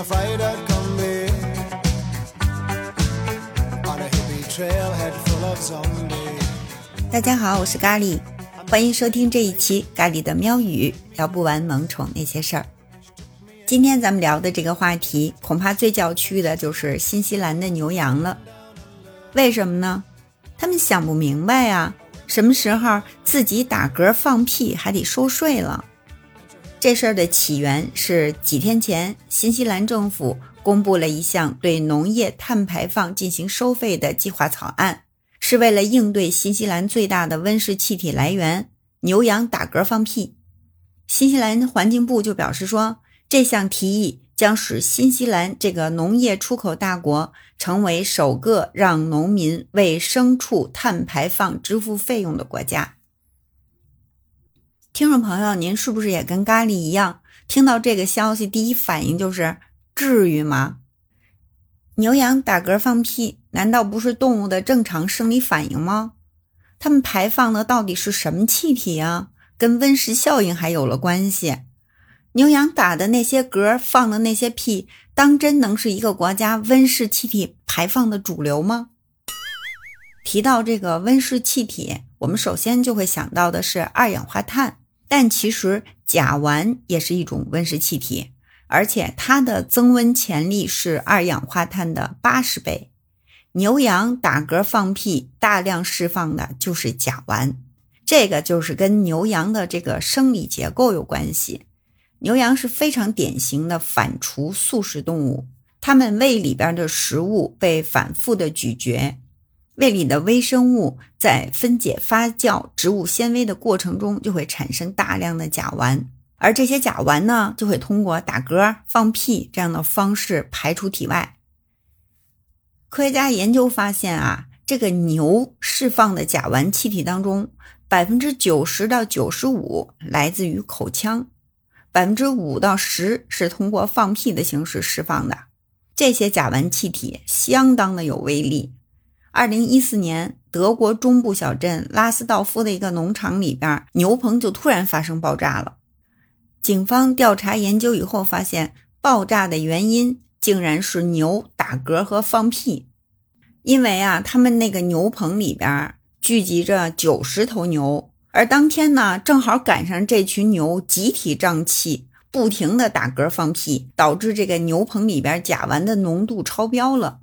a fighter company 大家好，我是咖喱，欢迎收听这一期咖喱的喵语，聊不完萌宠那些事儿。今天咱们聊的这个话题，恐怕最叫屈的就是新西兰的牛羊了。为什么呢？他们想不明白呀，什么时候自己打嗝放屁还得收税了？这事儿的起源是几天前，新西兰政府公布了一项对农业碳排放进行收费的计划草案，是为了应对新西兰最大的温室气体来源牛羊打嗝放屁。新西兰环境部就表示说，这项提议将使新西兰这个农业出口大国成为首个让农民为牲畜碳排放支付费用的国家。听众朋友，您是不是也跟咖喱一样，听到这个消息第一反应就是至于吗？牛羊打嗝放屁，难道不是动物的正常生理反应吗？它们排放的到底是什么气体啊？跟温室效应还有了关系？牛羊打的那些嗝，放的那些屁，当真能是一个国家温室气体排放的主流吗？提到这个温室气体，我们首先就会想到的是二氧化碳。但其实甲烷也是一种温室气体，而且它的增温潜力是二氧化碳的八十倍。牛羊打嗝放屁，大量释放的就是甲烷，这个就是跟牛羊的这个生理结构有关系。牛羊是非常典型的反刍素食动物，它们胃里边的食物被反复的咀嚼。胃里的微生物在分解发酵植物纤维的过程中，就会产生大量的甲烷，而这些甲烷呢，就会通过打嗝、放屁这样的方式排出体外。科学家研究发现啊，这个牛释放的甲烷气体当中，百分之九十到九十五来自于口腔，百分之五到十是通过放屁的形式释放的。这些甲烷气体相当的有威力。二零一四年，德国中部小镇拉斯道夫的一个农场里边，牛棚就突然发生爆炸了。警方调查研究以后发现，爆炸的原因竟然是牛打嗝和放屁。因为啊，他们那个牛棚里边聚集着九十头牛，而当天呢，正好赶上这群牛集体胀气，不停的打嗝放屁，导致这个牛棚里边甲烷的浓度超标了。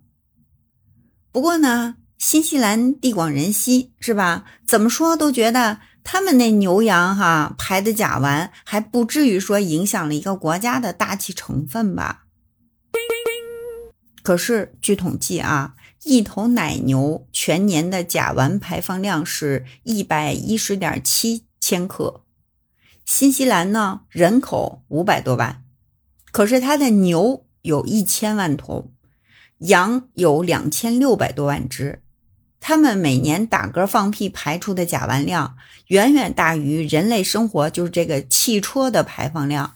不过呢，新西兰地广人稀，是吧？怎么说都觉得他们那牛羊哈排的甲烷还不至于说影响了一个国家的大气成分吧？可是据统计啊，一头奶牛全年的甲烷排放量是一百一十点七千克。新西兰呢，人口五百多万，可是它的牛有一千万头。羊有两千六百多万只，它们每年打嗝放屁排出的甲烷量远远大于人类生活，就是这个汽车的排放量，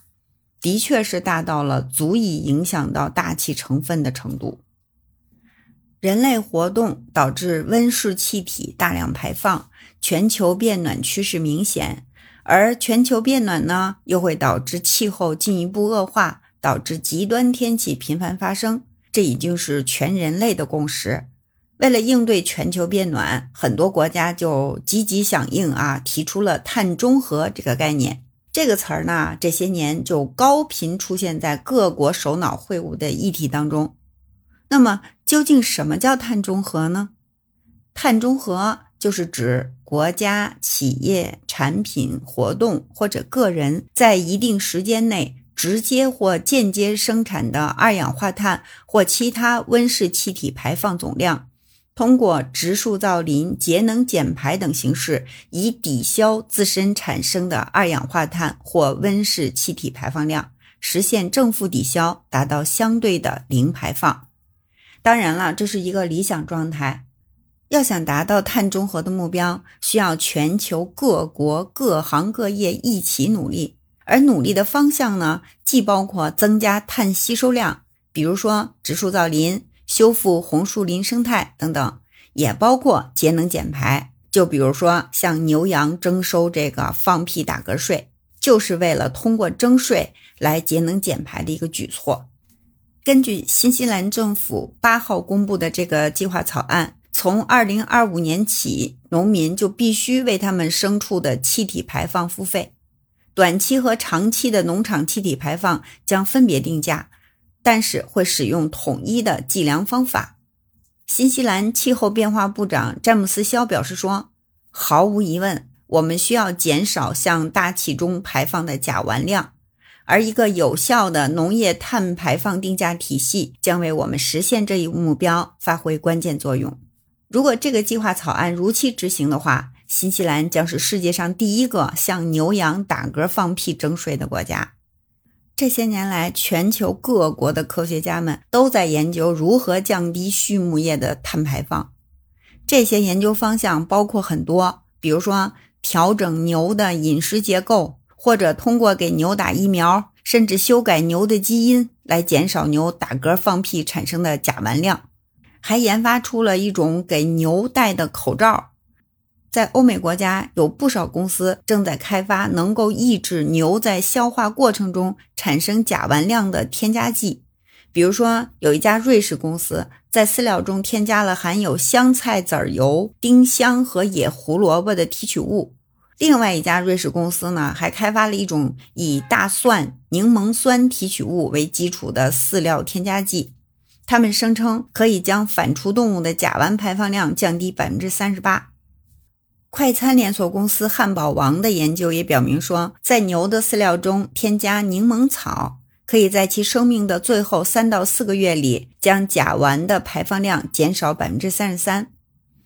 的确是大到了足以影响到大气成分的程度。人类活动导致温室气体大量排放，全球变暖趋势明显，而全球变暖呢，又会导致气候进一步恶化，导致极端天气频繁发生。这已经是全人类的共识。为了应对全球变暖，很多国家就积极响应啊，提出了碳中和这个概念。这个词儿呢，这些年就高频出现在各国首脑会晤的议题当中。那么，究竟什么叫碳中和呢？碳中和就是指国家、企业、产品、活动或者个人在一定时间内。直接或间接生产的二氧化碳或其他温室气体排放总量，通过植树造林、节能减排等形式，以抵消自身产生的二氧化碳或温室气体排放量，实现正负抵消，达到相对的零排放。当然了，这是一个理想状态。要想达到碳中和的目标，需要全球各国各行各业一起努力。而努力的方向呢，既包括增加碳吸收量，比如说植树造林、修复红树林生态等等，也包括节能减排，就比如说向牛羊征收这个放屁打嗝税，就是为了通过征税来节能减排的一个举措。根据新西兰政府八号公布的这个计划草案，从二零二五年起，农民就必须为他们牲畜的气体排放付费。短期和长期的农场气体排放将分别定价，但是会使用统一的计量方法。新西兰气候变化部长詹姆斯·肖表示说：“毫无疑问，我们需要减少向大气中排放的甲烷量。”而一个有效的农业碳排放定价体系将为我们实现这一目标发挥关键作用。如果这个计划草案如期执行的话，新西兰将是世界上第一个向牛羊打嗝放屁征税的国家。这些年来，全球各国的科学家们都在研究如何降低畜牧业的碳排放。这些研究方向包括很多，比如说调整牛的饮食结构。或者通过给牛打疫苗，甚至修改牛的基因来减少牛打嗝放屁产生的甲烷量，还研发出了一种给牛戴的口罩。在欧美国家，有不少公司正在开发能够抑制牛在消化过程中产生甲烷量的添加剂。比如说，有一家瑞士公司在饲料中添加了含有香菜籽油、丁香和野胡萝卜的提取物。另外一家瑞士公司呢，还开发了一种以大蒜、柠檬酸提取物为基础的饲料添加剂。他们声称可以将反刍动物的甲烷排放量降低百分之三十八。快餐连锁公司汉堡王的研究也表明说，在牛的饲料中添加柠檬草，可以在其生命的最后三到四个月里，将甲烷的排放量减少百分之三十三。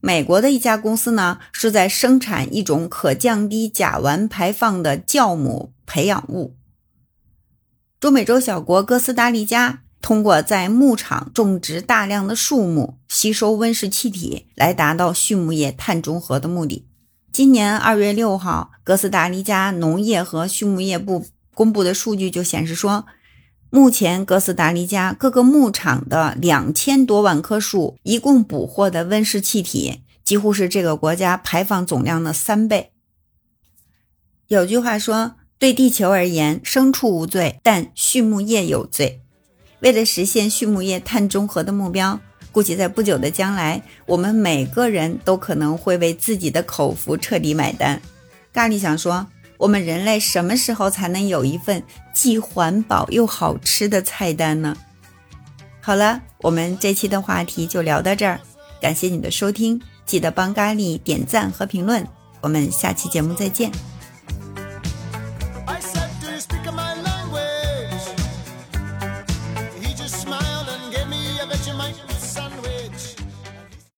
美国的一家公司呢，是在生产一种可降低甲烷排放的酵母培养物。中美洲小国哥斯达黎加通过在牧场种植大量的树木，吸收温室气体，来达到畜牧业碳中和的目的。今年二月六号，哥斯达黎加农业和畜牧业部公布的数据就显示说。目前，哥斯达黎加各个牧场的两千多万棵树一共捕获的温室气体，几乎是这个国家排放总量的三倍。有句话说：“对地球而言，牲畜无罪，但畜牧业有罪。”为了实现畜牧业碳中和的目标，估计在不久的将来，我们每个人都可能会为自己的口福彻底买单。咖喱想说。我们人类什么时候才能有一份既环保又好吃的菜单呢？好了，我们这期的话题就聊到这儿，感谢你的收听，记得帮咖喱点赞和评论，我们下期节目再见。